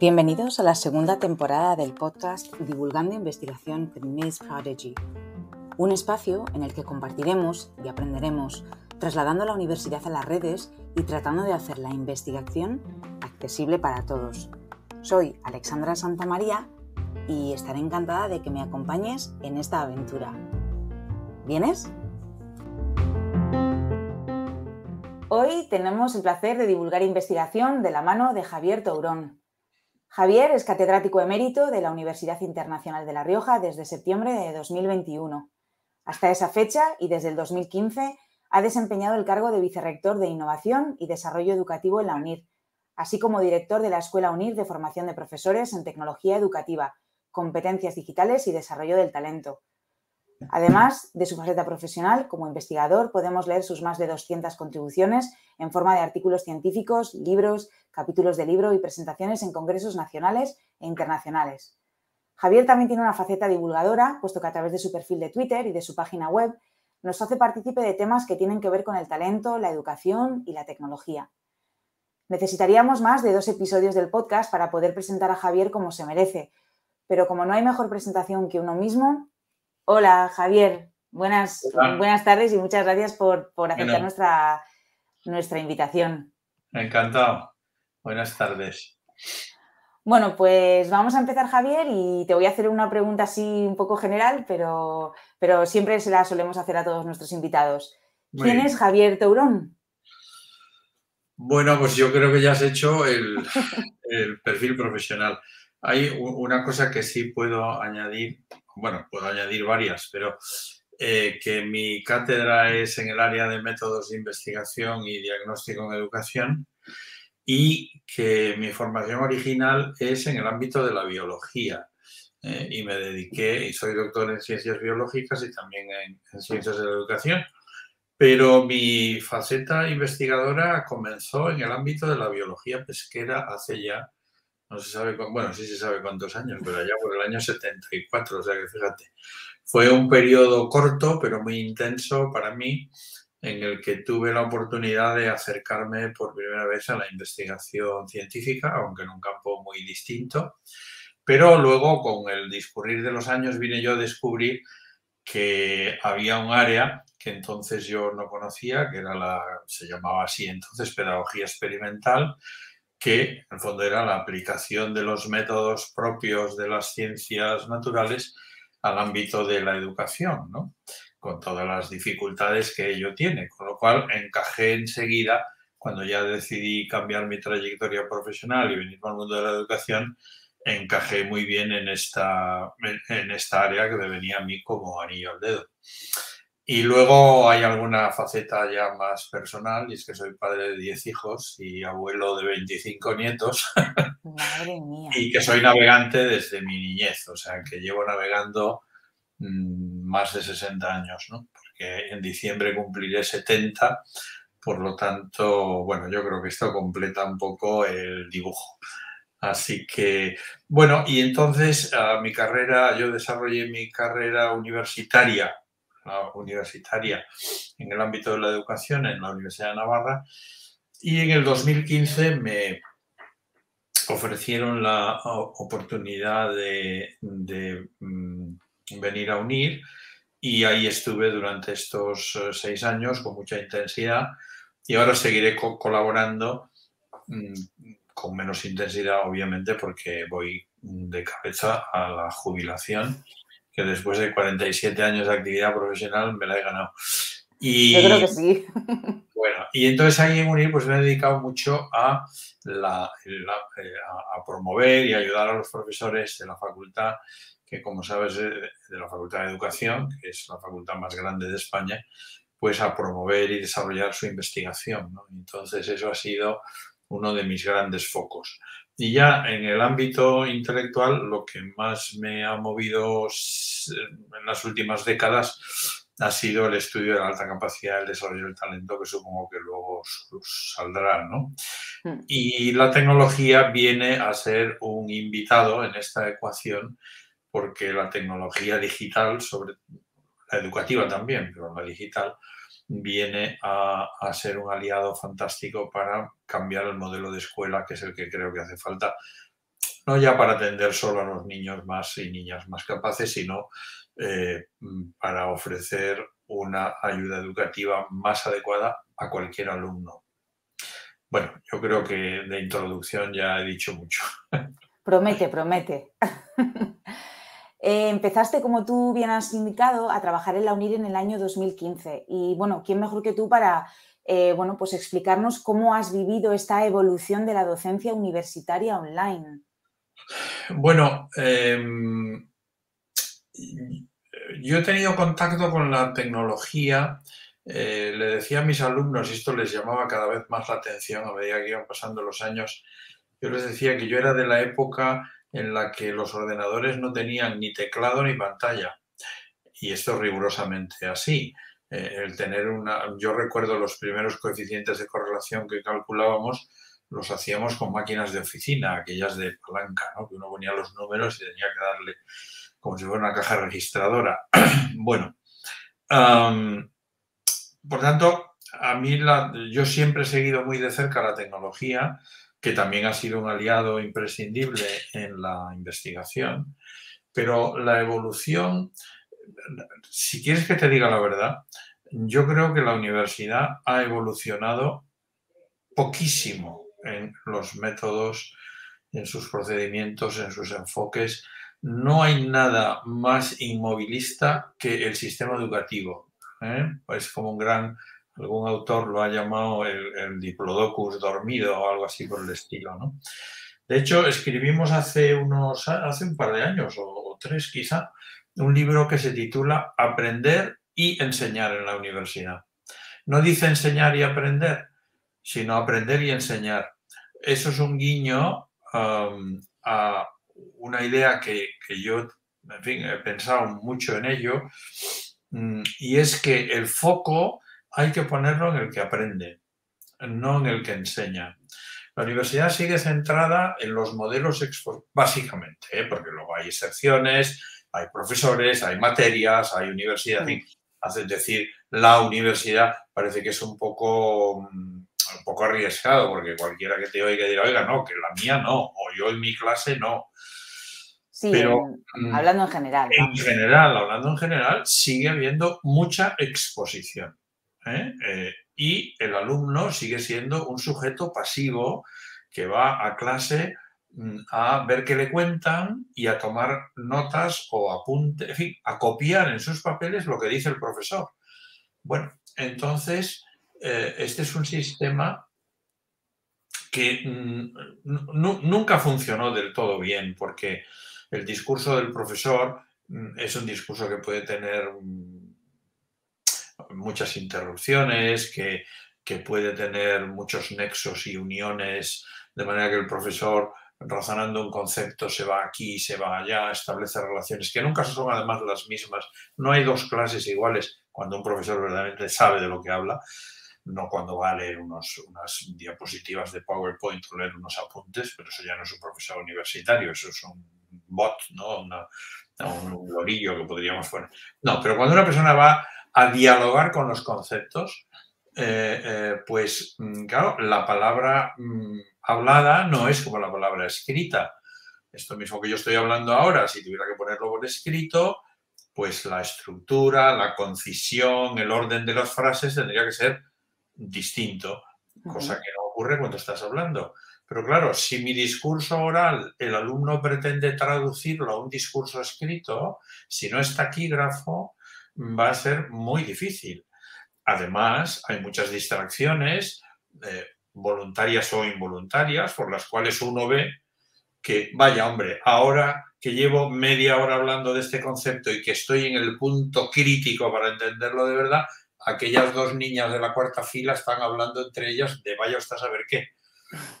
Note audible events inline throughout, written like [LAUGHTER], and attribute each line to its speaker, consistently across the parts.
Speaker 1: Bienvenidos a la segunda temporada del podcast Divulgando Investigación Miss Prodigy, un espacio en el que compartiremos y aprenderemos trasladando la universidad a las redes y tratando de hacer la investigación accesible para todos. Soy Alexandra Santamaría y estaré encantada de que me acompañes en esta aventura. ¿Vienes? Hoy tenemos el placer de divulgar investigación de la mano de Javier Tourón, Javier es catedrático emérito de la Universidad Internacional de La Rioja desde septiembre de 2021. Hasta esa fecha y desde el 2015 ha desempeñado el cargo de vicerrector de Innovación y Desarrollo Educativo en la UNIR, así como director de la Escuela UNIR de Formación de Profesores en Tecnología Educativa, Competencias Digitales y Desarrollo del Talento. Además de su faceta profesional, como investigador podemos leer sus más de 200 contribuciones en forma de artículos científicos, libros, capítulos de libro y presentaciones en congresos nacionales e internacionales. Javier también tiene una faceta divulgadora, puesto que a través de su perfil de Twitter y de su página web nos hace partícipe de temas que tienen que ver con el talento, la educación y la tecnología. Necesitaríamos más de dos episodios del podcast para poder presentar a Javier como se merece, pero como no hay mejor presentación que uno mismo, hola Javier, buenas, buenas tardes y muchas gracias por, aceptar nuestra, nuestra invitación.
Speaker 2: Encantado. Buenas tardes.
Speaker 1: Bueno, pues vamos a empezar, Javier, y te voy a hacer una pregunta así un poco general, pero, pero siempre se la solemos hacer a todos nuestros invitados. ¿Quién es Javier Taurón?
Speaker 2: Bueno, pues yo creo que ya has hecho el, [LAUGHS] perfil profesional. Hay una cosa que sí puedo añadir, bueno, puedo añadir varias, pero eh, que mi cátedra es en el área de métodos de investigación y diagnóstico en educación y que mi formación original es en el ámbito de la biología. Eh, y me dediqué, y soy doctor en ciencias biológicas y también en, ciencias de la educación, pero mi faceta investigadora comenzó en el ámbito de la biología pesquera hace ya, no se sabe, bueno, sí se sabe cuántos años, pero allá por el año 74, o sea que fíjate, fue un periodo corto, pero muy intenso para mí, en el que tuve la oportunidad de acercarme por primera vez a la investigación científica, aunque en un campo muy distinto. Pero luego, con el discurrir de los años, vine yo a descubrir que había un área que entonces yo no conocía, que era la, se llamaba así entonces pedagogía experimental, que en el fondo era la aplicación de los métodos propios de las ciencias naturales al ámbito de la educación, ¿no? con todas las dificultades que ello tiene, con lo cual encajé enseguida cuando ya decidí cambiar mi trayectoria profesional y venir al mundo de la educación, encajé muy bien en esta, en esta área que me venía a mí como anillo al dedo. Y luego hay alguna faceta ya más personal, y es que soy padre de 10 hijos y abuelo de 25 nietos. Madre mía. y que soy navegante desde mi niñez, o sea, que llevo navegando Mm, más de 60 años, ¿no? Porque en diciembre cumpliré 70, por lo tanto, bueno, yo creo que esto completa un poco el dibujo. Así que, bueno, y entonces mi carrera, yo desarrollé mi carrera universitaria, universitaria en el ámbito de la educación en la Universidad de Navarra y en el 2015 me ofrecieron la oportunidad de, mm, venir a unir y ahí estuve durante estos eh, seis años con mucha intensidad y ahora seguiré colaborando mm, con menos intensidad, obviamente, porque voy de cabeza a la jubilación, que después de 47 años de actividad profesional me la he ganado.
Speaker 1: Y, Yo creo que sí. [LAUGHS]
Speaker 2: Bueno, y entonces ahí en UNIR pues me he dedicado mucho a, la, eh, a promover y ayudar a los profesores de la facultad que como sabes de la Facultad de Educación, que es la facultad más grande de España, pues a promover y desarrollar su investigación. Entonces eso ha sido uno de mis grandes focos. Y ya en el ámbito intelectual, lo que más me ha movido en las últimas décadas ha sido el estudio de la alta capacidad, el desarrollo del talento, que supongo que luego saldrá, ¿no? Mm. Y la tecnología viene a ser un invitado en esta ecuación porque la tecnología digital, sobre la educativa también, pero la digital, viene a, ser un aliado fantástico para cambiar el modelo de escuela, que es el que creo que hace falta no ya para atender solo a los niños más y niñas más capaces, sino eh, para ofrecer una ayuda educativa más adecuada a cualquier alumno. Bueno, yo creo que de introducción ya he dicho mucho.
Speaker 1: Promete, promete. [LAUGHS] Eh, empezaste, como tú bien has indicado, a trabajar en la UNIR en el año 2015. Y bueno, ¿quién mejor que tú para eh, bueno, pues explicarnos cómo has vivido esta evolución de la docencia universitaria online?
Speaker 2: Bueno, em, yo he tenido contacto con la tecnología. Eh, le decía a mis alumnos, y esto les llamaba cada vez más la atención a medida que iban pasando los años, yo les decía que yo era de la época en la que los ordenadores no tenían ni teclado ni pantalla. Y esto es rigurosamente así. Eh, el tener una, yo recuerdo los primeros coeficientes de correlación que calculábamos, los hacíamos con máquinas de oficina, aquellas de palanca, ¿no? que uno ponía los números y tenía que darle como si fuera una caja registradora. [CLEARS THROAT] bueno, por tanto, a mí la, yo siempre he seguido muy de cerca la tecnología que también ha sido un aliado imprescindible en la investigación, pero la evolución, si quieres que te diga la verdad, yo creo que la universidad ha evolucionado poquísimo en los métodos, en sus procedimientos, en sus enfoques. No hay nada más inmovilista que el sistema educativo. ¿eh? Es como un gran algún autor lo ha llamado el, diplodocus dormido o algo así por el estilo, ¿no? De hecho, escribimos hace unos, hace un par de años o, tres quizá, un libro que se titula Aprender y enseñar en la universidad. No dice enseñar y aprender, sino aprender y enseñar. Eso es un guiño um, a una idea que, que, yo, en fin, he pensado mucho en ello, mm, y es que el foco hay que ponerlo en el que aprende, no en el que enseña. La universidad sigue centrada en los modelos, básicamente, ¿eh? porque luego hay excepciones, hay profesores, hay materias, hay universidad. Es decir, la universidad parece que es un poco, mm, un poco arriesgado, porque cualquiera que te oiga dirá, oiga, no, que la mía no, o yo en mi clase no.
Speaker 1: Sí, Pero, mm, hablando en general.
Speaker 2: En general, hablando en general, sigue habiendo mucha exposición. ¿Eh? Eh, y el alumno sigue siendo un sujeto pasivo que va a clase mm, a ver qué le cuentan y a tomar notas o apuntes, en fin, a copiar en sus papeles lo que dice el profesor. Bueno, entonces, eh, este es un sistema que mm, nunca funcionó del todo bien, porque el discurso del profesor mm, es un discurso que puede tener muchas interrupciones, que, puede tener muchos nexos y uniones, de manera que el profesor razonando un concepto se va aquí, se va allá, establece relaciones que nunca son además las mismas. No hay dos clases iguales cuando un profesor verdaderamente sabe de lo que habla, no cuando va a leer unos, unas diapositivas de PowerPoint o leer unos apuntes, pero eso ya no es un profesor universitario, eso es un bot, ¿no? un lorillo que podríamos poner. No, pero cuando una persona va a dialogar con los conceptos, eh, eh, pues mm, claro, la palabra mm, hablada no es como la palabra escrita. Esto mismo que yo estoy hablando ahora, si tuviera que ponerlo por escrito, pues la estructura, la concisión, el orden de las frases tendría que ser distinto, cosa que no ocurre cuando estás hablando. Pero claro, si mi discurso oral el alumno pretende traducirlo a un discurso escrito, si no es taquígrafo, va a ser muy difícil. Además, hay muchas distracciones, eh, voluntarias o involuntarias, por las cuales uno ve que, vaya hombre, ahora que llevo media hora hablando de este concepto y que estoy en el punto crítico para entenderlo de verdad, aquellas dos niñas de la cuarta fila están hablando entre ellas de vaya usted a saber qué.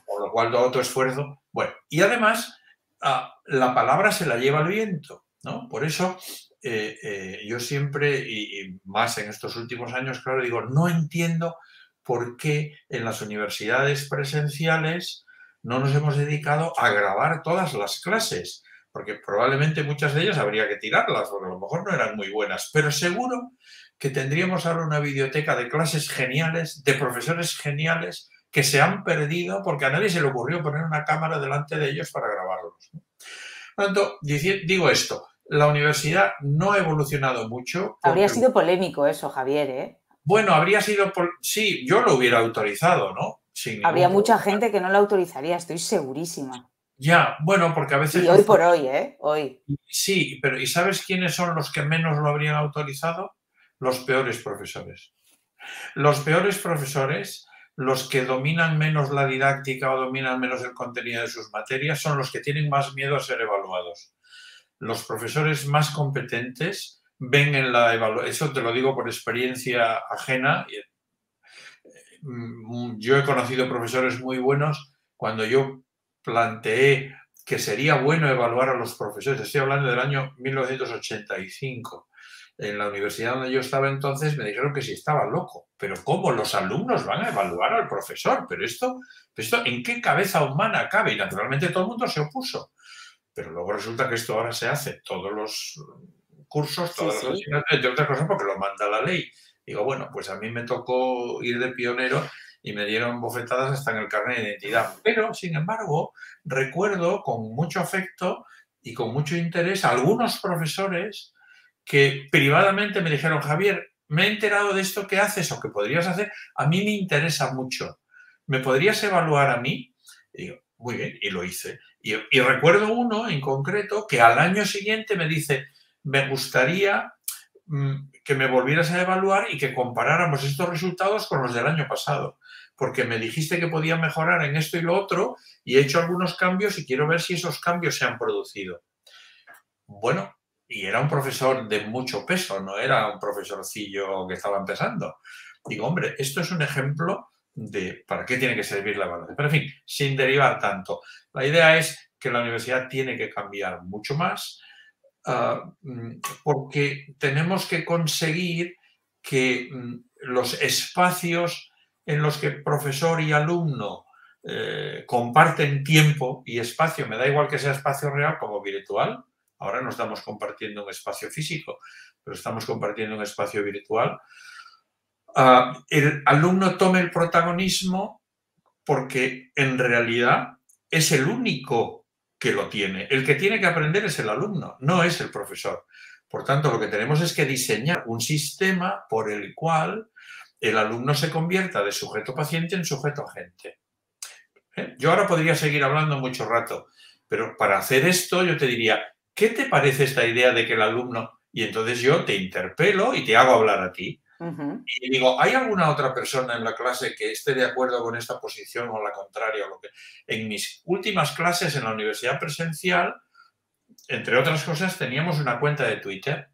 Speaker 2: Por lo cual, todo otro esfuerzo. Bueno, y además, ah, la palabra se la lleva el viento, ¿no? Por eso eh, eh, yo siempre, y, más en estos últimos años, claro, digo, no entiendo por qué en las universidades presenciales no nos hemos dedicado a grabar todas las clases, porque probablemente muchas de ellas habría que tirarlas, porque a lo mejor no eran muy buenas, pero seguro que tendríamos ahora una biblioteca de clases geniales, de profesores geniales, que se han perdido porque a nadie se le ocurrió poner una cámara delante de ellos para grabarlo. solos. Por tanto, digo esto, la universidad no ha evolucionado mucho.
Speaker 1: Habría sido polémico eso, Javier, ¿eh?
Speaker 2: Bueno, habría sido, sí, yo lo hubiera autorizado, ¿no?
Speaker 1: Habría mucha gente que no lo autorizaría, estoy segurísima.
Speaker 2: Ya, bueno, porque a veces...
Speaker 1: Y hoy por hoy, ¿eh? Hoy.
Speaker 2: Sí, pero ¿y sabes quiénes son los que menos lo habrían autorizado? Los peores profesores. Los peores profesores, los que dominan menos la didáctica o dominan menos el contenido de sus materias, son los que tienen más miedo a ser evaluados. Los profesores más competentes ven en la evaluación, eso te lo digo por experiencia ajena, mm, yo he conocido profesores muy buenos cuando yo planteé que sería bueno evaluar a los profesores. Estoy hablando del año 1985. En la universidad donde yo estaba entonces me dijeron que si estaba loco. Pero ¿cómo los alumnos van a evaluar al profesor? Pero esto, esto ¿en qué cabeza humana cabe? Y naturalmente todo el mundo se opuso. Pero luego resulta que esto ahora se hace todos los cursos, todas las entre otras cosas porque lo manda la ley. Digo, bueno, pues a mí me tocó ir de pionero y me dieron bofetadas hasta en el carnet de identidad. Pero, sin embargo, recuerdo con mucho afecto y con mucho interés a algunos profesores que privadamente me dijeron, Javier, me he enterado de esto que haces o que podrías hacer, a mí me interesa mucho. ¿Me podrías evaluar a mí? Y digo, muy bien, y lo hice. Y, recuerdo uno en concreto que al año siguiente me dice, me gustaría mm, que me volvieras a evaluar y que comparáramos estos resultados con los del año pasado porque me dijiste que podía mejorar en esto y lo otro y he hecho algunos cambios y quiero ver si esos cambios se han producido. Bueno, y era un profesor de mucho peso, no era un profesorcillo que estaba empezando. Digo, hombre, esto es un ejemplo de para qué tiene que servir la evaluación. Pero en fin, sin derivar tanto. La idea es que la universidad tiene que cambiar mucho más ah, mm, porque tenemos que conseguir que mm, los espacios en los que profesor y alumno eh, comparten tiempo y espacio, me da igual que sea espacio real como virtual, ahora no estamos compartiendo un espacio físico, pero estamos compartiendo un espacio virtual, ah, el alumno tome el protagonismo porque en realidad es el único que lo tiene. El que tiene que aprender es el alumno, no es el profesor. Por tanto, lo que tenemos es que diseñar un sistema por el cual el alumno se convierta de sujeto paciente en sujeto agente. ¿Eh? Yo ahora podría seguir hablando mucho rato, pero para hacer esto yo te diría, ¿qué te parece esta idea de que el alumno... Y entonces yo te interpelo y te hago hablar a ti. Y digo, ¿hay alguna otra persona en la clase que esté de acuerdo con esta posición o la contraria? O lo que... En mis últimas clases en la universidad presencial, entre otras cosas, teníamos una cuenta de Twitter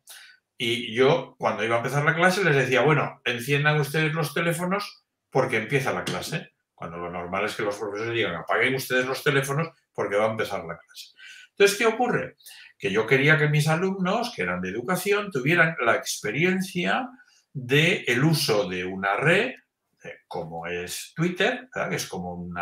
Speaker 2: y yo, cuando iba a empezar la clase, les decía, bueno, enciendan ustedes los teléfonos porque empieza la clase. Cuando lo normal es que los profesores digan, apaguen ustedes los teléfonos porque va a empezar la clase. Entonces, ¿qué ocurre? Que yo quería que mis alumnos, que eran de educación, tuvieran la experiencia del el uso de una red, eh, como es Twitter, que es como un,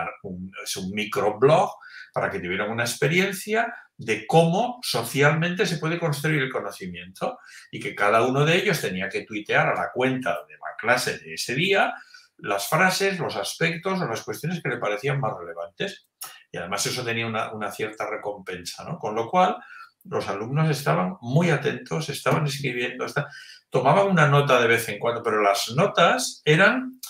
Speaker 2: es un microblog, para que tuvieran una experiencia de cómo socialmente se puede construir el conocimiento y que cada uno de ellos tenía que tuitear a la cuenta de la clase de ese día las frases, los aspectos o las cuestiones que le parecían más relevantes. Y además eso tenía una, cierta recompensa, ¿no? Con lo cual los alumnos estaban muy atentos, estaban escribiendo, tomaban una nota de vez en cuando, pero las notas eran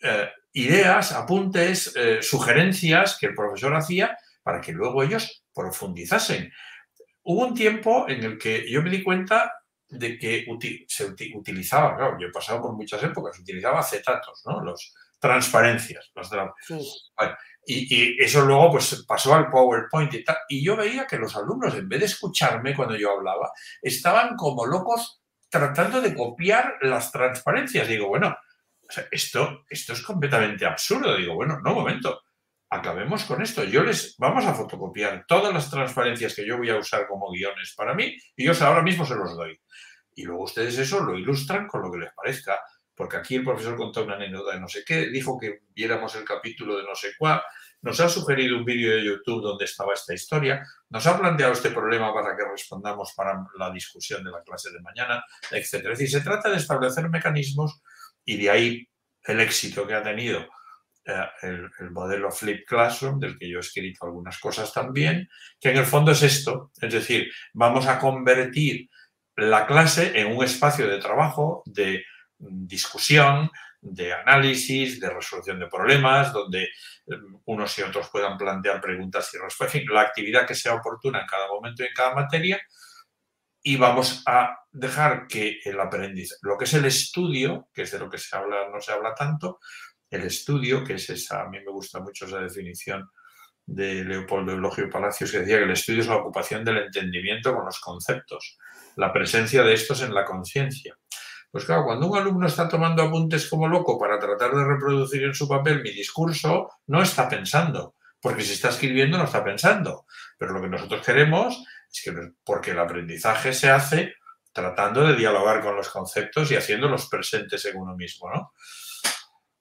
Speaker 2: eh, ideas, apuntes, eh, sugerencias que el profesor hacía para que luego ellos profundizasen. Hubo un tiempo en el que yo me di cuenta de que se utilizaba, claro, yo he pasado por muchas épocas, utilizaba acetatos, ¿no? Los transparencias. y, eso luego pues pasó al PowerPoint y tal. Y yo veía que los alumnos, en vez de escucharme cuando yo hablaba, estaban como locos tratando de copiar las transparencias. Digo, bueno, esto, esto es completamente absurdo. Digo, bueno, no, momento acabemos con esto. Yo les vamos a fotocopiar todas las transparencias que yo voy a usar como guiones para mí y yo ahora mismo se los doy. Y luego ustedes eso lo ilustran con lo que les parezca. Porque aquí el profesor contó una anécdota de no sé qué, dijo que viéramos el capítulo de no sé cuál, nos ha sugerido un vídeo de YouTube donde estaba esta historia, nos ha planteado este problema para que respondamos para la discusión de la clase de mañana, etc. Es decir, se trata de establecer mecanismos y de ahí el éxito que ha tenido eh, el, modelo Flip Classroom, del que yo he escrito algunas cosas también, que en el fondo es esto, es decir, vamos a convertir la clase en un espacio de trabajo, de discusión, de análisis, de resolución de problemas, donde mm, unos y otros puedan plantear preguntas y respuestas, en fin, la actividad que sea oportuna en cada momento y en cada materia, y vamos a dejar que el aprendizaje, lo que es el estudio, que es de lo que se habla, no se habla tanto, el estudio, que es esa, a mí me gusta mucho esa definición de Leopoldo Eulogio Palacios, que decía que el estudio es la ocupación del entendimiento con los conceptos, la presencia de estos en la conciencia. Pues claro, cuando un alumno está tomando apuntes como loco para tratar de reproducir en su papel mi discurso, no está pensando, porque si está escribiendo no está pensando. Pero lo que nosotros queremos es que, porque el aprendizaje se hace tratando de dialogar con los conceptos y haciéndolos presentes en uno mismo, ¿no?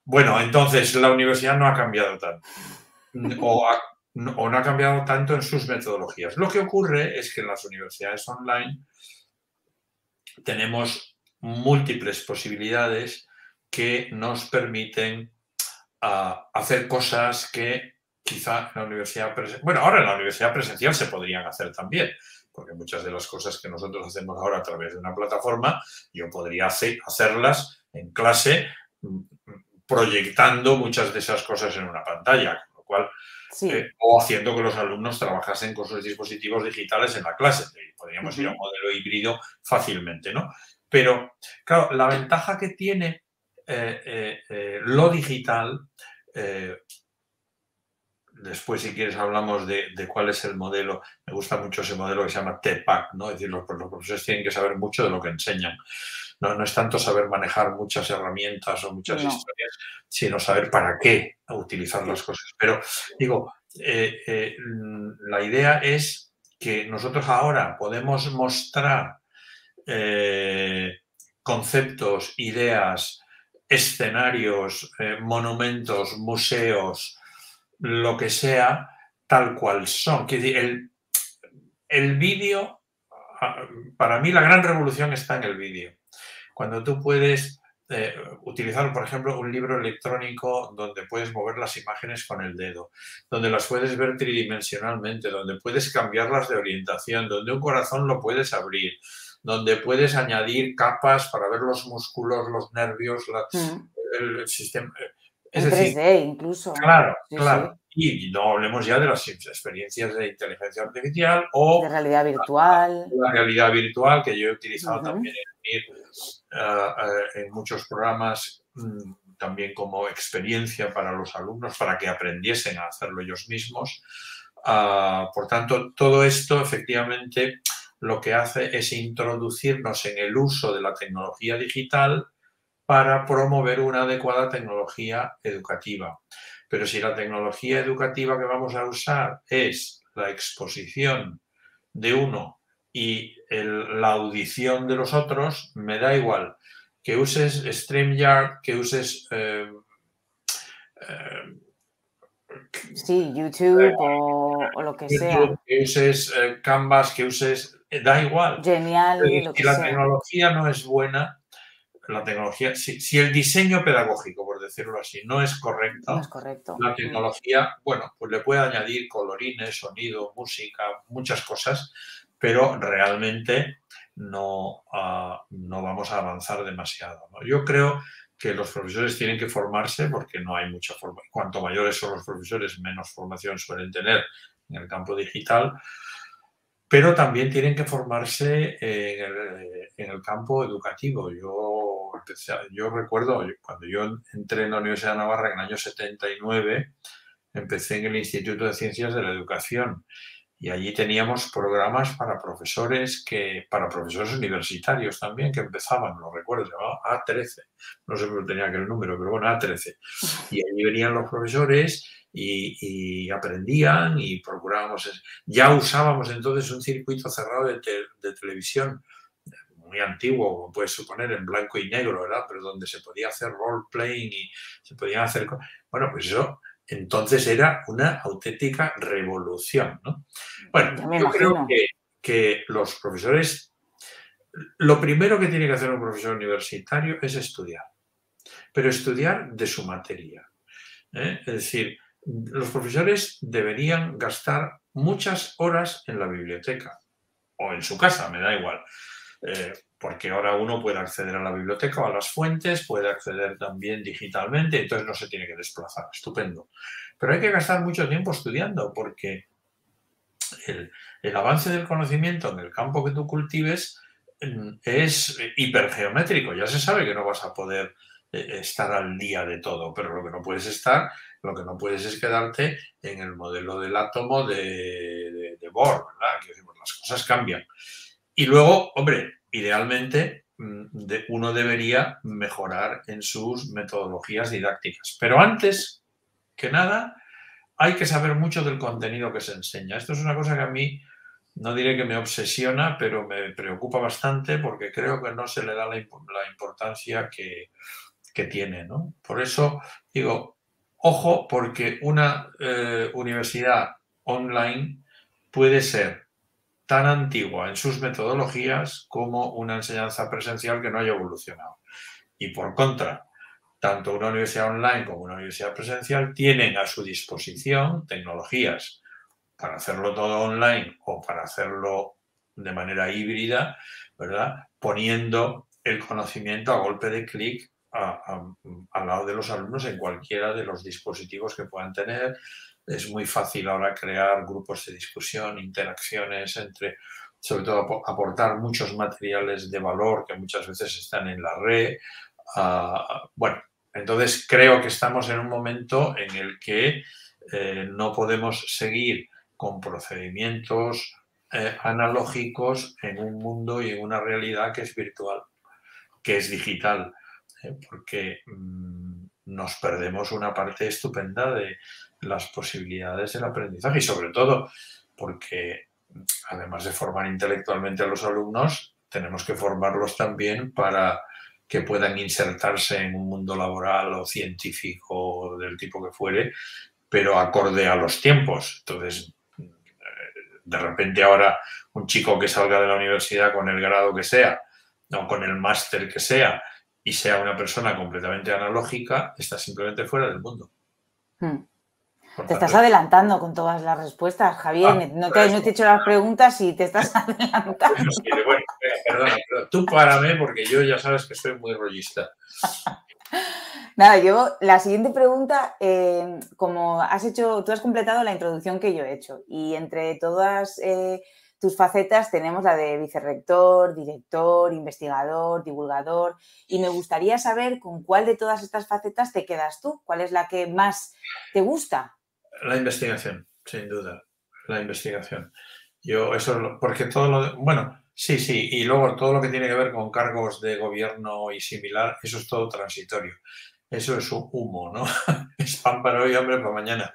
Speaker 2: Bueno, entonces la universidad no ha cambiado tanto o, no ha cambiado tanto en sus metodologías. Lo que ocurre es que en las universidades online tenemos múltiples posibilidades que nos permiten ah, hacer cosas que quizá en la universidad presencial, bueno, ahora en la universidad presencial se podrían hacer también, porque muchas de las cosas que nosotros hacemos ahora a través de una plataforma, yo podría hacerlas en clase proyectando muchas de esas cosas en una pantalla, con lo cual, eh, o haciendo que los alumnos trabajasen con sus dispositivos digitales en la clase. Podríamos ir a un modelo híbrido fácilmente, ¿no? Pero, claro, la ventaja que tiene eh, eh, lo digital, después si quieres hablamos de, cuál es el modelo, me gusta mucho ese modelo que se llama TPAC, ¿no? Es decir, los profesores tienen que saber mucho de lo que enseñan. No, es tanto saber manejar muchas herramientas o muchas historias, sino saber para qué utilizar las cosas. Pero digo, eh, eh, la idea es que nosotros ahora podemos mostrar eh, conceptos, ideas, escenarios, monumentos, museos, lo que sea, tal cual son. El, el vídeo, ah, para mí la gran revolución está en el vídeo cuando tú puedes eh, utilizar, por ejemplo, un libro electrónico donde puedes mover las imágenes con el dedo, donde las puedes ver tridimensionalmente, donde puedes cambiarlas de orientación, donde un corazón lo puedes abrir, donde puedes añadir capas para ver los músculos, los nervios, mm. el, sistema.
Speaker 1: Es en 3D incluso.
Speaker 2: Claro, claro. Y no hablemos ya de las experiencias de inteligencia artificial o...
Speaker 1: De realidad virtual.
Speaker 2: La, realidad virtual que yo he utilizado también en, en muchos programas mm, también como experiencia para los alumnos, para que aprendiesen a hacerlo ellos mismos. Ah, por tanto, todo esto efectivamente lo que hace es introducirnos en el uso de la tecnología digital para promover una adecuada tecnología educativa. Pero si la tecnología educativa que vamos a usar es la exposición de uno y la audición de los otros, me da igual que uses StreamYard, que uses... Eh,
Speaker 1: eh, sí, YouTube o, lo que sea.
Speaker 2: Que uses eh, Canvas, que uses... da igual.
Speaker 1: Genial.
Speaker 2: si la tecnología no es buena, la tecnología, si, el diseño pedagógico, por decirlo así, no es correcto,
Speaker 1: no es correcto.
Speaker 2: la tecnología, bueno, pues le puede añadir colorines, sonido, música, muchas cosas, pero realmente no, ah, no vamos a avanzar demasiado. Yo creo que los profesores tienen que formarse porque no hay mucha formación. Cuanto mayores son los profesores, menos formación suelen tener en el campo digital, pero también tienen que formarse en el, campo educativo. Yo, yo recuerdo, cuando yo entré en la Universidad de Navarra en el año 79, empecé en el Instituto de Ciencias de la Educación y allí teníamos programas para profesores que para profesores universitarios también que empezaban, lo recuerdo, se llamaba A13, no sé por tenía aquel número, pero bueno, A13. Y allí venían los profesores y, aprendían y procurábamos, ya usábamos entonces un circuito cerrado de, de televisión muy antiguo, como puedes suponer, en blanco y negro, ¿verdad? Pero donde se podía hacer role playing y se podían hacer... Bueno, pues eso entonces era una auténtica revolución. ¿no? Bueno, yo creo que, los profesores, lo primero que tiene que hacer un profesor universitario es estudiar, pero estudiar de su materia. ¿eh? Es decir, los profesores deberían gastar muchas horas en la biblioteca o en su casa, me da igual. Eh, porque ahora uno puede acceder a la biblioteca o a las fuentes, puede acceder también digitalmente, entonces no se tiene que desplazar, estupendo. Pero hay que gastar mucho tiempo estudiando porque el, el avance del conocimiento en el campo que tú cultives mm, es hipergeométrico, ya se sabe que no vas a poder eh, estar al día de todo, pero lo que no puedes estar, lo que no puedes es quedarte en el modelo del átomo de, Bohr, ¿verdad? Que las cosas cambian. Y luego, hombre, idealmente mm, uno debería mejorar en sus metodologías didácticas. Pero antes que nada, hay que saber mucho del contenido que se enseña. Esto es una cosa que a mí no diré que me obsesiona, pero me preocupa bastante porque creo que no se le da la, importancia que, tiene. Por eso digo, ojo, porque una eh, universidad online puede ser tan antigua en sus metodologías como una enseñanza presencial que no haya evolucionado. Y por contra, tanto una universidad online como una universidad presencial tienen a su disposición tecnologías para hacerlo todo online o para hacerlo de manera híbrida, ¿verdad? Poniendo el conocimiento a golpe de clic al lado de los alumnos en cualquiera de los dispositivos que puedan tener, es muy fácil ahora crear grupos de discusión, interacciones entre, sobre todo aportar muchos materiales de valor que muchas veces están en la red. Ah, bueno, entonces creo que estamos en un momento en el que eh, no podemos seguir con procedimientos eh, analógicos en un mundo y en una realidad que es virtual, que es digital, ¿eh? porque mm, nos perdemos una parte estupenda de, las posibilidades del aprendizaje y sobre todo porque además de formar intelectualmente a los alumnos, tenemos que formarlos también para que puedan insertarse en un mundo laboral o científico del tipo que fuere, pero acorde a los tiempos. Entonces, de repente ahora un chico que salga de la universidad con el grado que sea, o con el máster que sea, y sea una persona completamente analógica, está simplemente fuera del mundo.
Speaker 1: Hmm. Te estás adelantando con todas las respuestas, Javier. Ah, no, te, he hecho las preguntas y te estás [LAUGHS] adelantando.
Speaker 2: bueno, perdona, pero tú párame porque yo ya sabes que soy muy rollista. [LAUGHS]
Speaker 1: Nada, yo la siguiente pregunta, eh, como has hecho, tú has completado la introducción que yo he hecho y entre todas eh, tus facetas tenemos la de vicerrector, director, investigador, divulgador y me gustaría saber con cuál de todas estas facetas te quedas tú, cuál es la que más te gusta.
Speaker 2: La investigación, sin duda, la investigación. Yo eso, porque todo lo, bueno, sí, sí, y luego todo lo que tiene que ver con cargos de gobierno y similar, eso es todo transitorio. Eso es un humo, ¿no? [LAUGHS] es [LAUGHS] pan para hoy, hambre para mañana.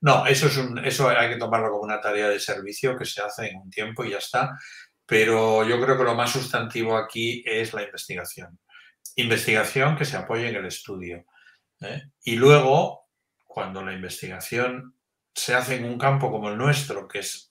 Speaker 2: No, eso es un, eso hay que tomarlo como una tarea de servicio que se hace en un tiempo y ya está. Pero yo creo que lo más sustantivo aquí es la investigación. Investigación que se apoye en el estudio. ¿eh? Y luego cuando la investigación se hace en un campo como el nuestro, que es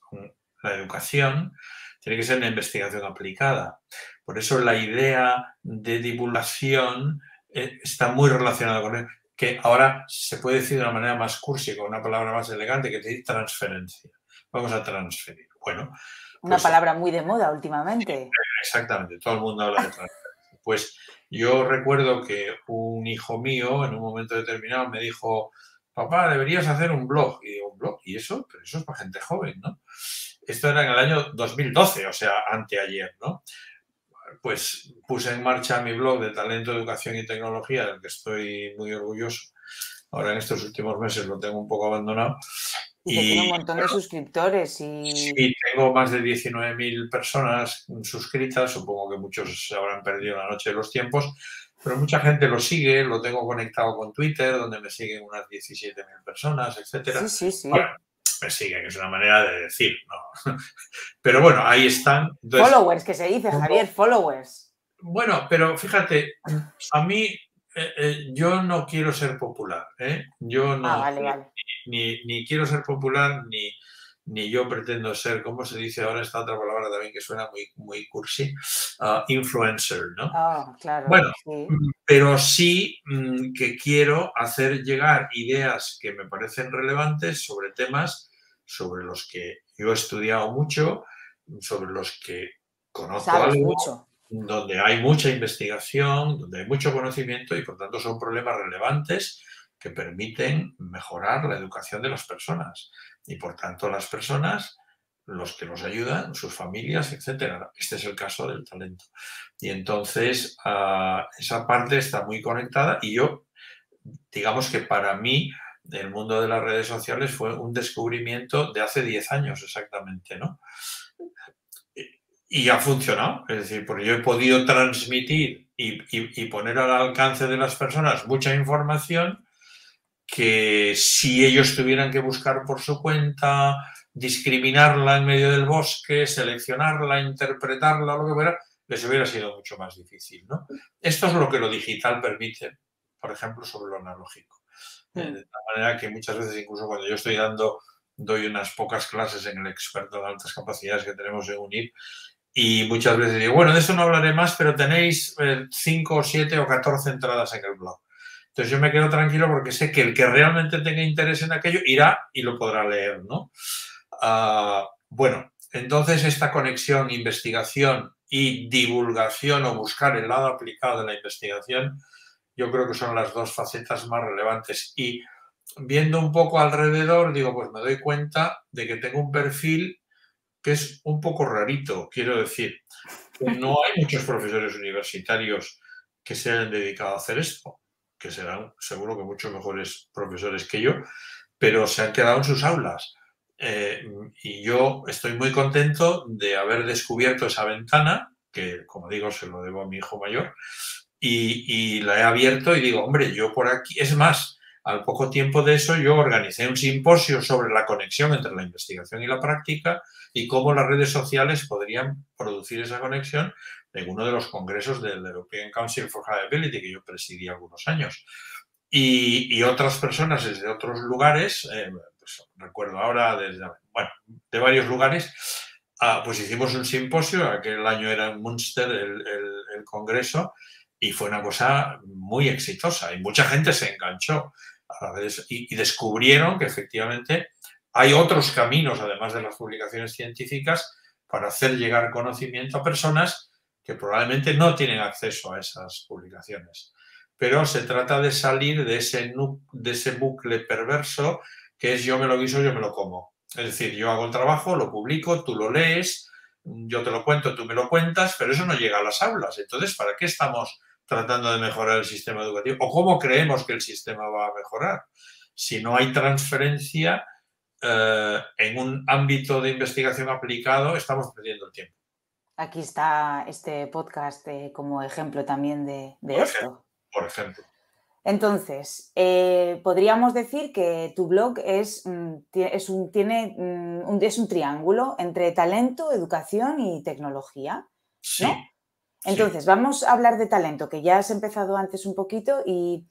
Speaker 2: la educación, tiene que ser una investigación aplicada. Por eso la idea de divulgación eh, está muy relacionada con él, que ahora se puede decir de una manera más cursi, con una palabra más elegante, que es decir transferencia. Vamos a transferir. Bueno.
Speaker 1: Una pues palabra muy de moda últimamente.
Speaker 2: Exactamente, todo el mundo habla de transferencia. Pues yo recuerdo que un hijo mío en un momento determinado me dijo, papá, deberías hacer un blog. Y digo, ¿un blog? ¿Y eso? Pero eso es para gente joven, ¿no? Esto era en el año 2012, o sea, anteayer, ¿no? Pues puse en marcha mi blog de talento, educación y tecnología, del que estoy muy orgulloso. Ahora en estos últimos meses lo tengo un poco abandonado.
Speaker 1: Y, tiene un montón de suscriptores. Y...
Speaker 2: Sí, tengo más de 19.000 personas suscritas. Supongo que muchos se habrán perdido la noche de los tiempos pero mucha gente lo sigue, lo tengo conectado con Twitter, donde me siguen unas 17.000 personas, etcétera.
Speaker 1: Sí, sí, sí.
Speaker 2: Me siguen, es una manera de decir, ¿no? [LAUGHS] Pero bueno, ahí están.
Speaker 1: followers, que se dice, Javier, followers.
Speaker 2: Bueno, pero fíjate, a mí eh, eh, yo no quiero ser popular, ¿eh? Yo no,
Speaker 1: ah, vale, vale.
Speaker 2: Ni, ni, quiero ser popular ni, ni yo pretendo ser, como se dice ahora esta otra palabra también que suena muy, muy cursi, ah, influencer, ¿no?
Speaker 1: Ah, claro,
Speaker 2: bueno, pero sí mm, que quiero hacer llegar ideas que me parecen relevantes sobre temas sobre los que yo he estudiado mucho, sobre los que conozco algo, donde hay mucha investigación, donde hay mucho conocimiento y por tanto son problemas relevantes que permiten mejorar la educación de las personas y por tanto las personas los que nos ayudan, sus familias, etcétera. Este es el caso del talento. Y entonces ah, esa parte está muy conectada y yo, digamos que para mí el mundo de las redes sociales fue un descubrimiento de hace 10 años exactamente, ¿no? Y ha funcionado, es decir, porque yo he podido transmitir y poner al alcance de las personas mucha información que si ellos tuvieran que buscar por su cuenta, discriminarla en medio del bosque, seleccionarla, interpretarla, lo que fuera, les hubiera sido mucho más difícil. ¿no? Esto es lo que lo digital permite, por ejemplo, sobre lo analógico. Eh. De tal manera que muchas veces, incluso cuando yo estoy dando, doy unas pocas clases en el experto de altas capacidades que tenemos en UNIR, y muchas veces digo, bueno, de eso no hablaré más, pero tenéis 5 o 7 o 14 entradas en el blog. Entonces yo me quedo tranquilo porque sé que el que realmente tenga interés en aquello irá y lo podrá leer, ¿no? Ah, bueno, entonces esta conexión, investigación y divulgación o buscar el lado aplicado de la investigación, yo creo que son las dos facetas más relevantes. Y viendo un poco alrededor, digo, pues me doy cuenta de que tengo un perfil que es un poco rarito, quiero decir, no hay muchos profesores universitarios que se hayan dedicado a hacer esto que serán seguro que muchos mejores profesores que yo, pero se han quedado en sus aulas. Eh, y yo estoy muy contento de haber descubierto esa ventana, que como digo, se lo debo a mi hijo mayor, y, la he abierto y digo, hombre, yo por aquí, es más, al poco tiempo de eso yo organicé un simposio sobre la conexión entre la investigación y la práctica y cómo las redes sociales podrían producir esa conexión en uno de los congresos del European Council for High Ability que yo presidí algunos años. Y, otras personas desde otros lugares, eh, pues recuerdo ahora, desde, bueno, de varios lugares, ah, pues hicimos un simposio, aquel año era en Munster el, el, congreso, y fue una cosa muy exitosa y mucha gente se enganchó a las y, y descubrieron que efectivamente hay otros caminos, además de las publicaciones científicas, para hacer llegar conocimiento a personas que probablemente no tienen acceso a esas publicaciones. Pero se trata de salir de ese, de ese bucle perverso que es yo me lo guiso, yo me lo como. Es decir, yo hago el trabajo, lo publico, tú lo lees, yo te lo cuento, tú me lo cuentas, pero eso no llega a las aulas. Entonces, ¿para qué estamos tratando de mejorar el sistema educativo? ¿O cómo creemos que el sistema va a mejorar? Si no hay transferencia eh, en un ámbito de investigación aplicado, estamos perdiendo el tiempo.
Speaker 1: Aquí está este podcast eh, como ejemplo también de, esto.
Speaker 2: por ejemplo.
Speaker 1: Entonces, eh, podríamos decir que tu blog es, mm, es, un, tiene, mm, es un triángulo entre talento, educación y tecnología.
Speaker 2: Sí.
Speaker 1: Entonces, vamos a hablar de talento, que ya has empezado antes un poquito y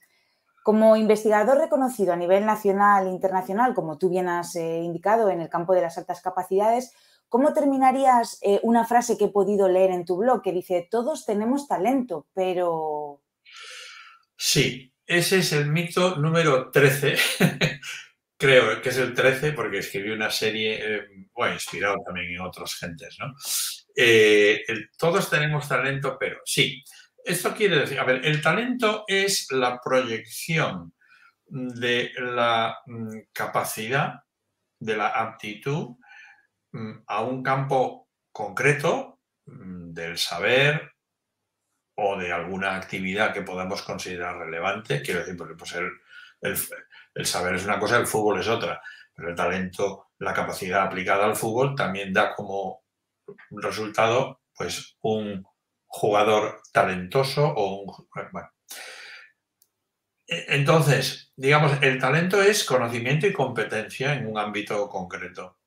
Speaker 1: como investigador reconocido a nivel nacional e internacional, como tú bien has eh, indicado en el campo de las altas capacidades, ¿Cómo terminarías eh, una frase que he podido leer en tu blog que dice, todos tenemos talento, pero...
Speaker 2: Sí, ese es el mito número 13. [LAUGHS] Creo que es el 13 porque escribí una serie, eh, bueno, inspirado también en otras gentes, ¿no? Eh, todos tenemos talento, pero sí. Esto quiere decir, a ver, el talento es la proyección de la mm, capacidad, de la aptitud Mm, a un campo concreto mm, del saber o de alguna actividad que podamos considerar relevante. Quiero decir, porque pues el, saber es una cosa, el fútbol es otra, pero el talento, la capacidad aplicada al fútbol también da como resultado pues un jugador talentoso o un... E, entonces, digamos, el talento es conocimiento y competencia en un ámbito concreto.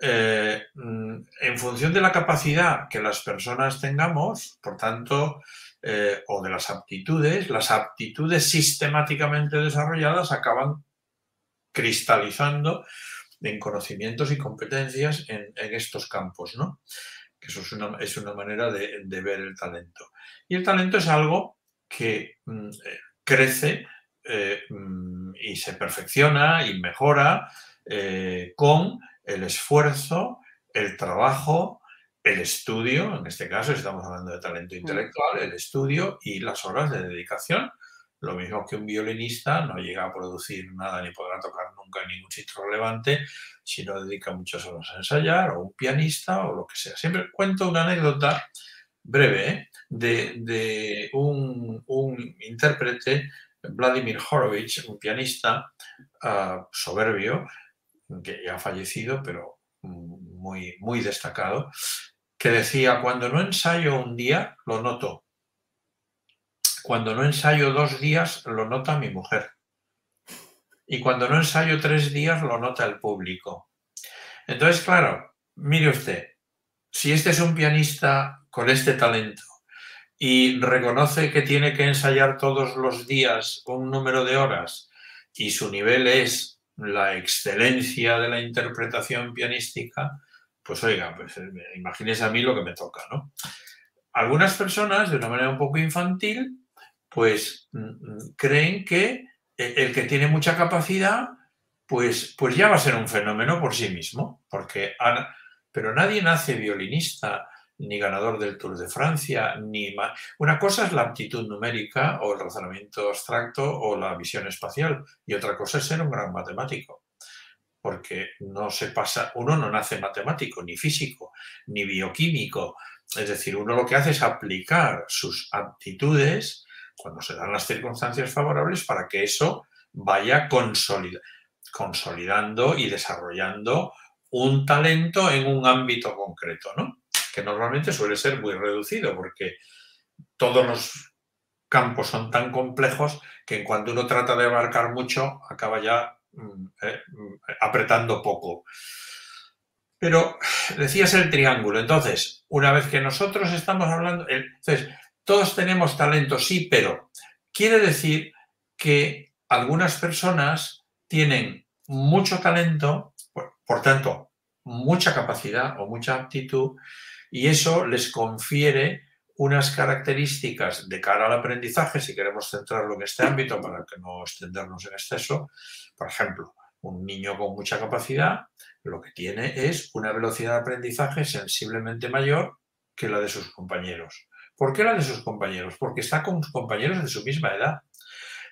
Speaker 2: Eh, mm, en función de la capacidad que las personas tengamos, por tanto, eh, o de las aptitudes, las aptitudes sistemáticamente desarrolladas acaban cristalizando en conocimientos y competencias en, estos campos, ¿no? Que eso es una, manera de, ver el talento. Y el talento es algo que mm, eh, crece eh, mm, y se perfecciona y mejora eh, con el esfuerzo, el trabajo, el estudio, en este caso estamos hablando de talento mm. intelectual, el estudio y las horas de dedicación. Lo mismo que un violinista no llega a producir nada ni podrá tocar nunca ningún sitio relevante si no dedica muchas horas a ensayar, o un pianista o lo que sea. Siempre cuento una anécdota breve ¿eh? de, un, intérprete, Vladimir Horowitz, un pianista ah, soberbio, que ya ha fallecido, pero muy, muy destacado, que decía, cuando no ensayo un día, lo noto. Cuando no ensayo dos días, lo nota mi mujer. Y cuando no ensayo tres días, lo nota el público. Entonces, claro, mire usted, si este es un pianista con este talento y reconoce que tiene que ensayar todos los días un número de horas y su nivel es la excelencia de la interpretación pianística, pues oiga, pues eh, imagínese a mí lo que me toca, ¿no? Algunas personas, de una manera un poco infantil, pues mm, mm, creen que el que tiene mucha capacidad, pues, pues ya va a ser un fenómeno por sí mismo, porque pero nadie nace violinista, ni ganador del Tour de Francia, ni Una cosa es la aptitud numérica o el razonamiento abstracto o la visión espacial, y otra cosa es ser un gran matemático. Porque no se pasa, uno no nace matemático, ni físico, ni bioquímico. Es decir, uno lo que hace es aplicar sus aptitudes cuando se dan las circunstancias favorables para que eso vaya consolidando y desarrollando un talento en un ámbito concreto, ¿no? que normalmente suele ser muy reducido porque todos los campos son tan complejos que en cuanto uno trata de abarcar mucho acaba ya mm, eh, mm, apretando poco. Pero decías el triángulo, entonces, una vez que nosotros estamos hablando, entonces, todos tenemos talento, sí, pero quiere decir que algunas personas tienen mucho talento, por tanto, mucha capacidad o mucha aptitud, y eso les confiere unas características de cara al aprendizaje, si queremos centrarlo en este ámbito para que no extendernos en exceso. Por ejemplo, un niño con mucha capacidad lo que tiene es una velocidad de aprendizaje sensiblemente mayor que la de sus compañeros. ¿Por qué la de sus compañeros? Porque está con compañeros de su misma edad.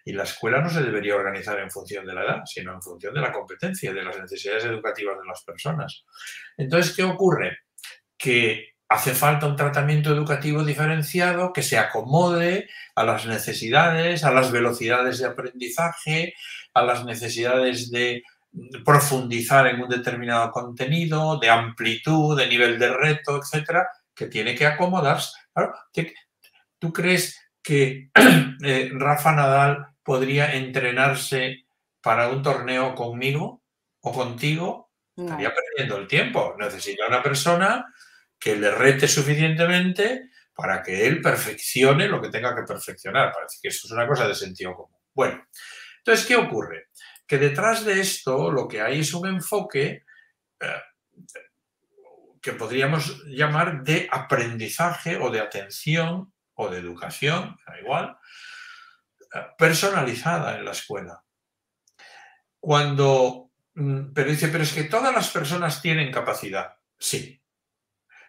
Speaker 2: Y la escuela no se debería organizar en función de la edad, sino en función de la competencia, de las necesidades educativas de las personas. Entonces, ¿qué ocurre? que hace falta un tratamiento educativo diferenciado que se acomode a las necesidades, a las velocidades de aprendizaje, a las necesidades de profundizar en un determinado contenido, de amplitud, de nivel de reto, etcétera, que tiene que acomodarse. ¿Tú crees que [CLEARS THROAT] eh, Rafa Nadal podría entrenarse para un torneo conmigo o contigo? Estaría perdiendo el tiempo. Necesita una persona que le rete suficientemente para que él perfeccione lo que tenga que perfeccionar. Parece que eso es una cosa de sentido común. Bueno, entonces, ¿qué ocurre? Que detrás de esto lo que hay es un enfoque eh, que podríamos llamar de aprendizaje o de atención o de educación, da igual, eh, personalizada en la escuela. Cuando, mm, pero dice, pero es que todas las personas tienen capacidad. Sí,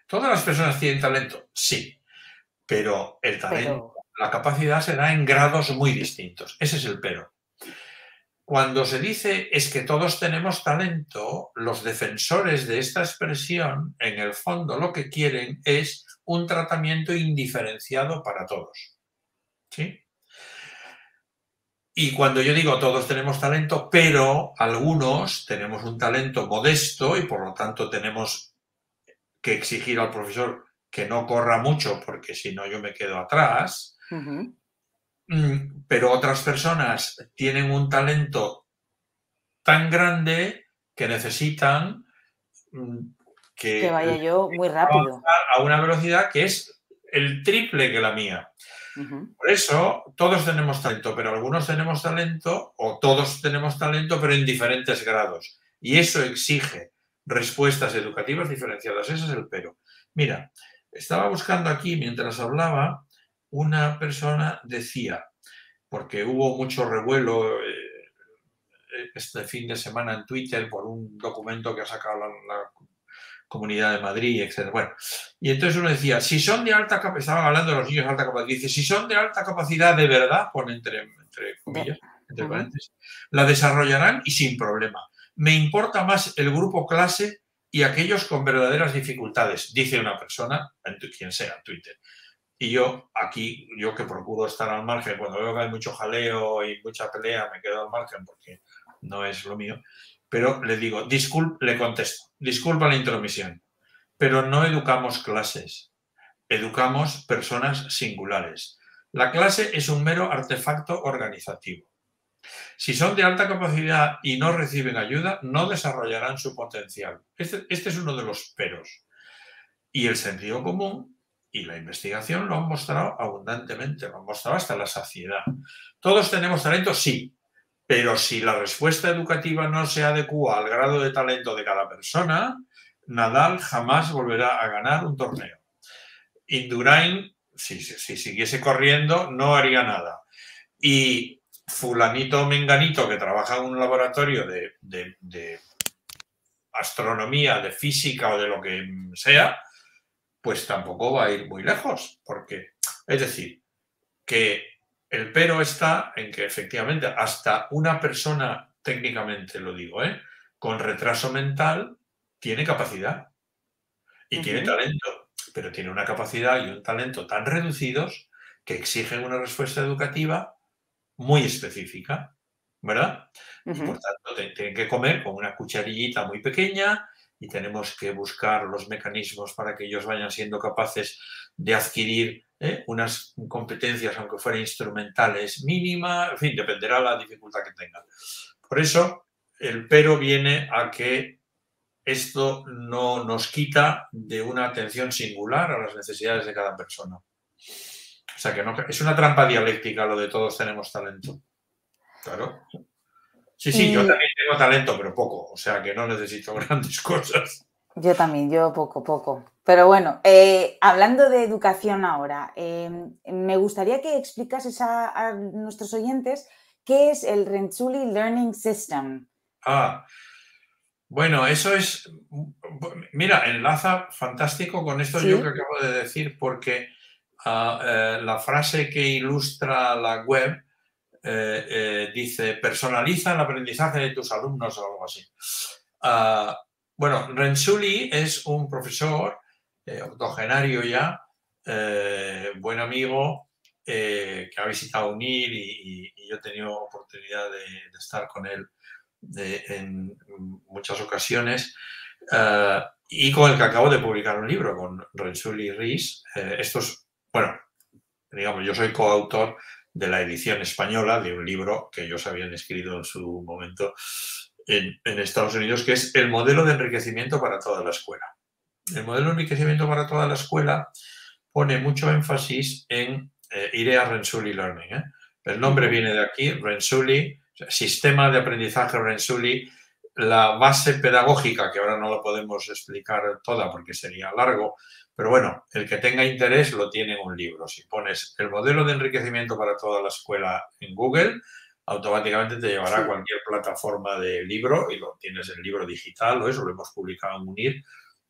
Speaker 2: ¿Todas las personas tienen talento? Sí, pero el talento, la capacidad se da en grados muy distintos. Ese es el pero. Cuando se dice es que todos tenemos talento, los defensores de esta expresión, en el fondo, lo que quieren es un tratamiento indiferenciado para todos. ¿Sí? Y cuando yo digo todos tenemos talento, pero algunos tenemos un talento modesto y por lo tanto tenemos que exigir al profesor que no corra mucho porque si no yo me quedo atrás. Pero otras personas tienen un talento tan grande que necesitan
Speaker 1: mm, que, vaya yo muy rápido.
Speaker 2: A una velocidad que es el triple que la mía. Por eso todos tenemos talento, pero algunos tenemos talento o todos tenemos talento, pero en diferentes grados. Y eso exige respuestas educativas diferenciadas. Ese es el pero. Mira, estaba buscando aquí mientras hablaba, una persona decía, porque hubo mucho revuelo eh, este fin de semana en Twitter por un documento que ha sacado la, Comunidad de Madrid, etc. Bueno, y entonces uno decía, si son de alta capacidad, estaban hablando de los niños de alta capacidad, dice, si son de alta capacidad de verdad, pone entre, entre comillas, entre paréntesis, la desarrollarán y sin problema. Me importa más el grupo clase y aquellos con verdaderas dificultades, dice una persona, quien sea, en Twitter. Y yo aquí, yo que procuro estar al margen, cuando veo que hay mucho jaleo y mucha pelea, me quedo al margen porque no es lo mío. Pero le digo, disculpe, le contesto, disculpa la intromisión, pero no educamos clases, educamos personas singulares. La clase es un mero artefacto organizativo. Si son de alta capacidad y no reciben ayuda, no desarrollarán su potencial. Este, este, es uno de los peros. Y el sentido común y la investigación lo han mostrado abundantemente, lo han mostrado hasta la saciedad. ¿Todos tenemos talento? Sí. Pero si la respuesta educativa no se adecua al grado de talento de cada persona, Nadal jamás volverá a ganar un torneo. Indurain, si, si siguiese corriendo, no haría nada. Y fulanito menganito que trabaja en un laboratorio de, astronomía, de física o de lo que sea, pues tampoco va a ir muy lejos. Porque, es decir, que el pero está en que efectivamente hasta una persona, técnicamente lo digo, ¿eh? con retraso mental, tiene capacidad y tiene talento, pero tiene una capacidad y un talento tan reducidos que exigen una respuesta educativa muy específica, ¿verdad? Y por tanto, tienen que comer con una cucharillita muy pequeña y tenemos que buscar los mecanismos para que ellos vayan siendo capaces de adquirir ¿eh? unas competencias, aunque fueran instrumentales, mínimas, en fin, dependerá la dificultad que tengan. Por eso, el pero viene a que esto no nos quita de una atención singular a las necesidades de cada persona. O sea que no, es una trampa dialéctica lo de todos tenemos talento. Claro. Sí, sí, yo también tengo talento, pero poco. O sea que no necesito [LAUGHS] grandes cosas.
Speaker 1: Yo también, yo poco, poco. Pero bueno, eh, hablando de educación ahora, em, me gustaría que explicases a, nuestros oyentes qué es el Renzulli Learning System.
Speaker 2: Ah, bueno, eso es, mira, enlaza fantástico con esto yo que acabo de decir, porque eh, la frase que ilustra la web eh, eh, dice, personaliza el aprendizaje de tus alumnos o algo así. Ah, bueno, Renzulli es un profesor octogenario ya, buen amigo, que ha visitado UNIR y, yo he tenido oportunidad de, estar con él en muchas ocasiones y con el que acabo de publicar un libro, con Renzulli Ries. estos bueno, digamos, yo soy coautor de la edición española de un libro que ellos habían escrito en su momento en, Estados Unidos, que es El modelo de enriquecimiento para toda la escuela. El modelo de enriquecimiento para toda la escuela pone mucho énfasis en eh, IREA Learning. ¿eh? El nombre viene de aquí, Renzulli, sistema de aprendizaje Renzulli, la base pedagógica, que ahora no lo podemos explicar toda porque sería largo, pero bueno, el que tenga interés lo tiene en un libro. Si pones el modelo de enriquecimiento para toda la escuela en Google, automáticamente te llevará a cualquier plataforma de libro y lo tienes en libro digital o eso lo hemos publicado en UNIR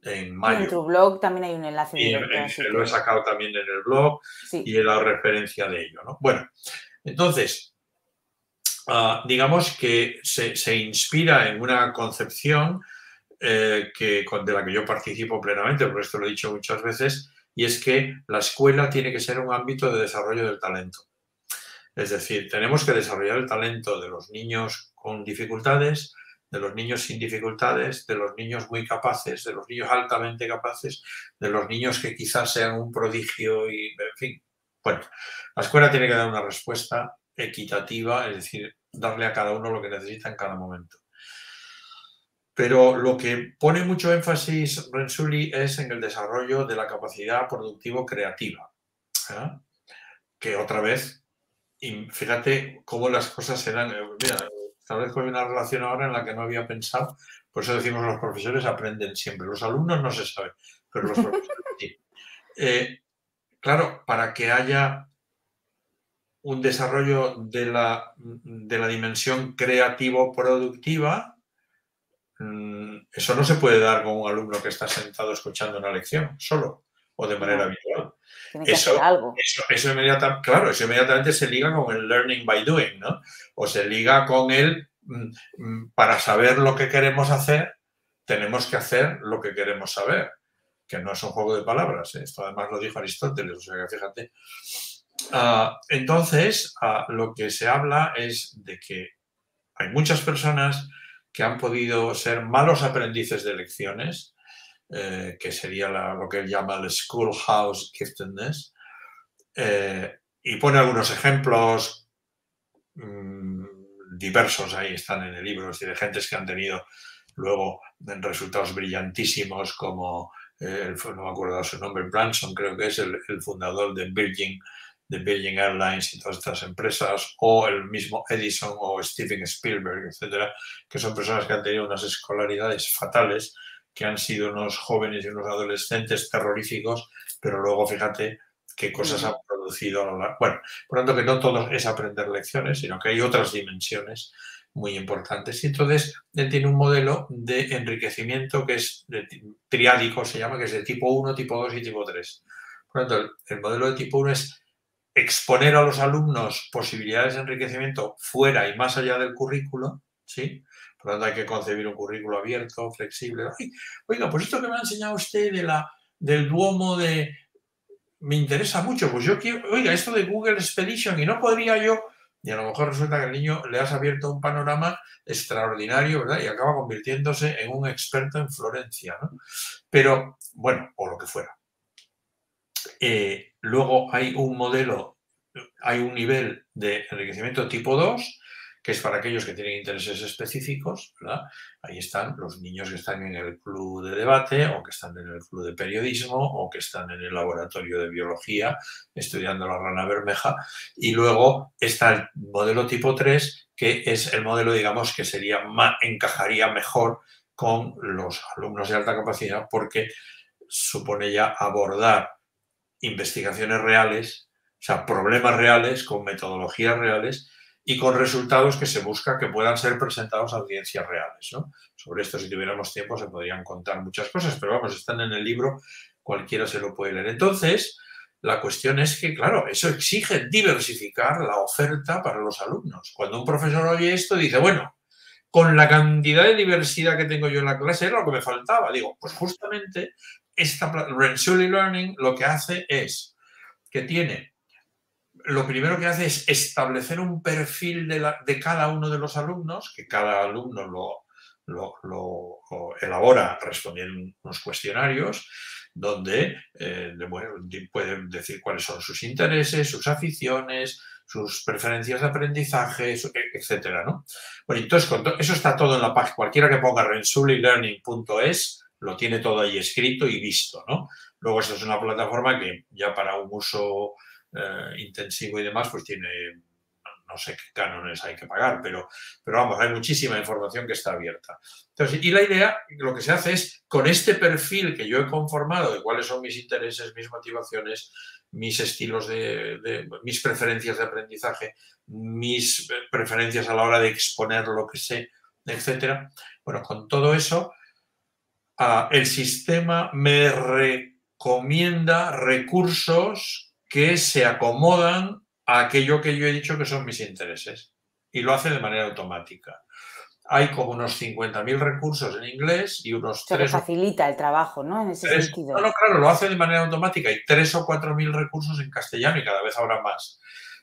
Speaker 2: en mayo.
Speaker 1: en tu blog también hay un enlace
Speaker 2: directo. lo he sacado también en el blog y en la referencia de ello. ¿no? Bueno, entonces, ah, digamos que se, se, inspira en una concepción eh, que, de la que yo participo plenamente, por esto lo he dicho muchas veces, y es que la escuela tiene que ser un ámbito de desarrollo del talento. Es decir, tenemos que desarrollar el talento de los niños con dificultades, de los niños sin dificultades, de los niños muy capaces, de los niños altamente capaces, de los niños que quizás sean un prodigio y, en fin. Bueno, la escuela tiene que dar una respuesta equitativa, es decir, darle a cada uno lo que necesita en cada momento. Pero lo que pone mucho énfasis Renzulli es en el desarrollo de la capacidad productivo-creativa. ¿eh? Que otra vez, fíjate cómo las cosas. Eh, mira, establezco una relación ahora en la que no había pensado. Por eso decimos los profesores aprenden siempre. Los alumnos no se sabe, pero los profesores sí. [LAUGHS] Eh, claro, para que haya un desarrollo de la, de la dimensión creativo-productiva, eso no se puede dar con un alumno que está sentado escuchando una lección solo o de manera habitual.
Speaker 1: eso, algo.
Speaker 2: Eso, inmediatamente, claro, eso inmediatamente se liga con el learning by doing, ¿no? O se liga con el, mm, mm, para saber lo que queremos hacer, tenemos que hacer lo que queremos saber, que no es un juego de palabras. ¿eh? Esto además lo dijo Aristóteles, o sea que fíjate. Ah, entonces, ah, lo que se habla es de que hay muchas personas que han podido ser malos aprendices de lecciones, eh, que sería lo que él llama el schoolhouse giftedness, eh, y pone algunos ejemplos mm, diversos, ahí están en el libro, es decir, de gentes que han tenido luego resultados brillantísimos como, eh, no me acuerdo su nombre, Branson creo que es el, el fundador de Virgin de Virgin Airlines y todas estas empresas, o el mismo Edison o Steven Spielberg, etcétera, que son personas que han tenido unas escolaridades fatales, que han sido unos jóvenes y unos adolescentes terroríficos, pero luego fíjate qué cosas han producido a lo largo. Bueno, por lo tanto, que no todo es aprender lecciones, sino que hay otras dimensiones muy importantes. Y entonces él tiene un modelo de enriquecimiento que es de, triádico, se llama, que es de tipo 1, tipo 2 y tipo 3. Por lo tanto, el, el modelo de tipo 1 es exponer a los alumnos posibilidades de enriquecimiento fuera y más allá del currículo, ¿sí? Por lo tanto, hay que concebir un currículo abierto, flexible. oiga, pues esto que me ha enseñado usted de la, del Duomo de... Me interesa mucho, pues yo quiero... Oiga, esto de Google Expedition y no podría yo... Y a lo mejor resulta que el niño le has abierto un panorama extraordinario, ¿verdad? Y acaba convirtiéndose en un experto en Florencia, ¿no? Pero, bueno, o lo que fuera. Eh, luego hay un modelo, hay un nivel de enriquecimiento tipo 2, que es para aquellos que tienen intereses específicos. Ahí están los niños que están en el club de debate o que están en el club de periodismo o que están en el laboratorio de biología estudiando la rana bermeja. Y luego está el modelo tipo 3, que es el modelo, digamos, que sería encajaría mejor con los alumnos de alta capacidad porque supone ya abordar investigaciones reales, o sea, problemas reales, con metodologías reales y con resultados que se busca que puedan ser presentados a audiencias reales. ¿no? Sobre esto, si tuviéramos tiempo, se podrían contar muchas cosas, pero vamos, están en el libro, cualquiera se lo puede leer. Entonces, la cuestión es que, claro, eso exige diversificar la oferta para los alumnos. Cuando un profesor oye esto, dice, bueno, con la cantidad de diversidad que tengo yo en la clase era lo que me faltaba. Digo, pues justamente esta Rensuli Learning lo que hace es que tiene, lo primero que hace es establecer un perfil de, cada uno de los alumnos, que cada alumno lo, elabora respondiendo unos cuestionarios donde eh, pueden decir cuáles son sus intereses, sus aficiones, sus preferencias de aprendizaje, etcétera, ¿no? Bueno, entonces eso está todo en la página. Cualquiera que ponga rensulilearning.es lo tiene todo ahí escrito y visto, ¿no? Luego esto es una plataforma que ya para un uso eh, intensivo y demás, pues tiene, no sé qué cánones hay que pagar, pero, pero vamos, hay muchísima información que está abierta. Y la idea, lo que se hace es, con este perfil que yo he conformado de cuáles son mis intereses, mis motivaciones, mis estilos de, de mis preferencias de aprendizaje, mis preferencias a la hora de exponer lo que sé, etcétera. Bueno, con todo eso, el sistema me recomienda recursos que se acomodan a aquello que yo he dicho que son mis intereses y lo hace de manera automática. Hay como unos 50.000 recursos en inglés y unos...
Speaker 1: Se tres, facilita el trabajo, ¿no? En ese sentido.
Speaker 2: No, no, claro, lo hace de manera automática. Hay 3 o 4.000 recursos en castellano y cada vez habrá más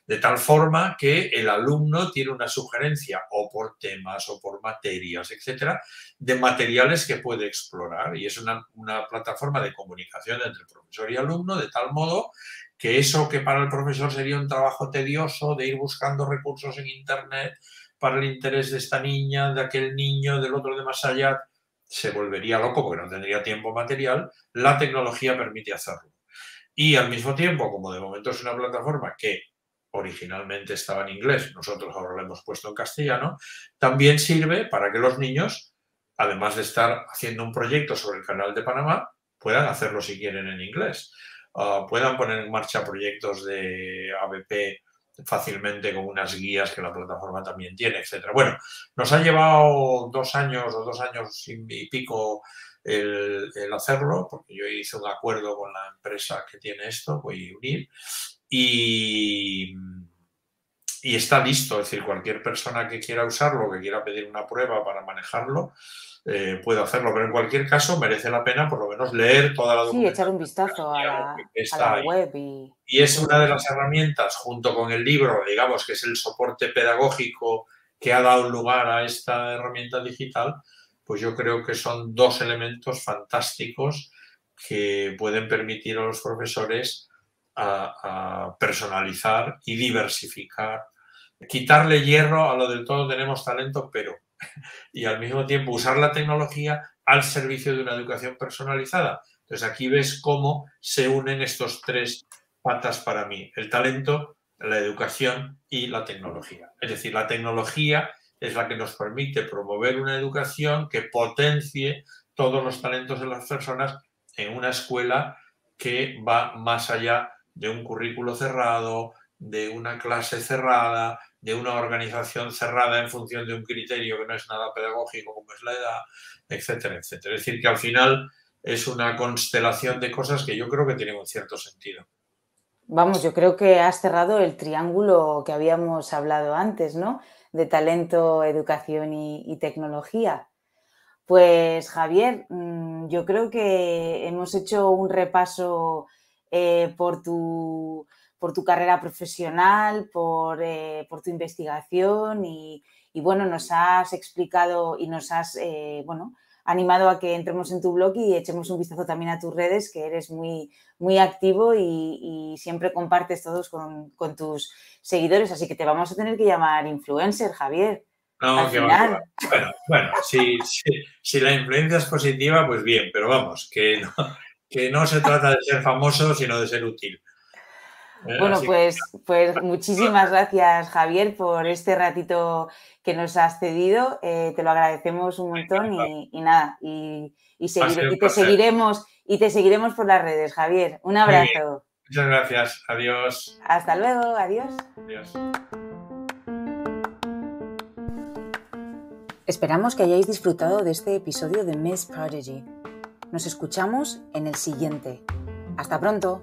Speaker 2: de tal forma que el alumno tiene una sugerencia o por temas o por materias, etcétera, de materiales que puede explorar. Y es una, plataforma de comunicación entre profesor y alumno, de tal modo que eso que para el profesor sería un trabajo tedioso de ir buscando recursos en Internet para el interés de esta niña, de aquel niño, del otro de más allá, se volvería loco porque no tendría tiempo material, la tecnología permite hacerlo. Y al mismo tiempo, como de momento es una plataforma que originalmente estaba en inglés, nosotros ahora lo hemos puesto en castellano, también sirve para que los niños, además de estar haciendo un proyecto sobre el canal de Panamá, puedan hacerlo si quieren en inglés. Ah, puedan poner en marcha proyectos de ABP fácilmente con unas guías que la plataforma también tiene, etcétera. Bueno, nos ha llevado dos años o dos años y pico el, hacerlo, porque yo hice un acuerdo con la empresa que tiene esto, voy a unir, y, y está listo, es decir, cualquier persona que quiera usarlo, que quiera pedir una prueba para manejarlo, eh, puede hacerlo, pero en cualquier caso merece la pena por lo menos leer toda la
Speaker 1: documentación. Sí, echar un vistazo a la, web. Y...
Speaker 2: y... es una de las herramientas, junto con el libro, digamos que es el soporte pedagógico que ha dado lugar a esta herramienta digital, pues yo creo que son dos elementos fantásticos que pueden permitir a los profesores a personalizar y diversificar, quitarle hierro a lo del todo tenemos talento, pero y al mismo tiempo usar la tecnología al servicio de una educación personalizada. Entonces aquí ves cómo se unen estos tres patas para mí, el talento, la educación y la tecnología. Es decir, la tecnología es la que nos permite promover una educación que potencie todos los talentos de las personas en una escuela que va más allá de un currículo cerrado, de una clase cerrada, de una organización cerrada en función de un criterio que no es nada pedagógico como es la edad, etcétera, etcétera. Es decir, que al final es una constelación de cosas que yo creo que tienen un cierto sentido.
Speaker 1: Vamos, yo creo que has cerrado el triángulo que habíamos hablado antes, ¿no? De talento, educación y, tecnología. Pues Javier, mm, yo creo que hemos hecho un repaso eh, por tu por tu carrera profesional, por, eh, tu investigación y, bueno, nos has explicado y nos has, eh, bueno, animado a que entremos en tu blog y echemos un vistazo también a tus redes, que eres muy, muy activo y, siempre compartes todos con, tus seguidores, así que te vamos a tener que llamar influencer, Javier.
Speaker 2: No, que Bueno, bueno si, la influencia es positiva, pues bien, pero vamos, que que no se trata de ser famoso, sino de ser útil.
Speaker 1: Eh, bueno, pues, pues muchísimas gracias, Javier, por este ratito que nos has cedido. Eh, te lo agradecemos un montón y, nada, y, te seguiremos y te seguiremos por las redes, Javier. Un abrazo.
Speaker 2: Muchas gracias. Adiós.
Speaker 1: Hasta luego. Adiós. Adiós. Esperamos que hayáis disfrutado de este episodio de Miss Prodigy. Nos escuchamos en el siguiente. Hasta pronto.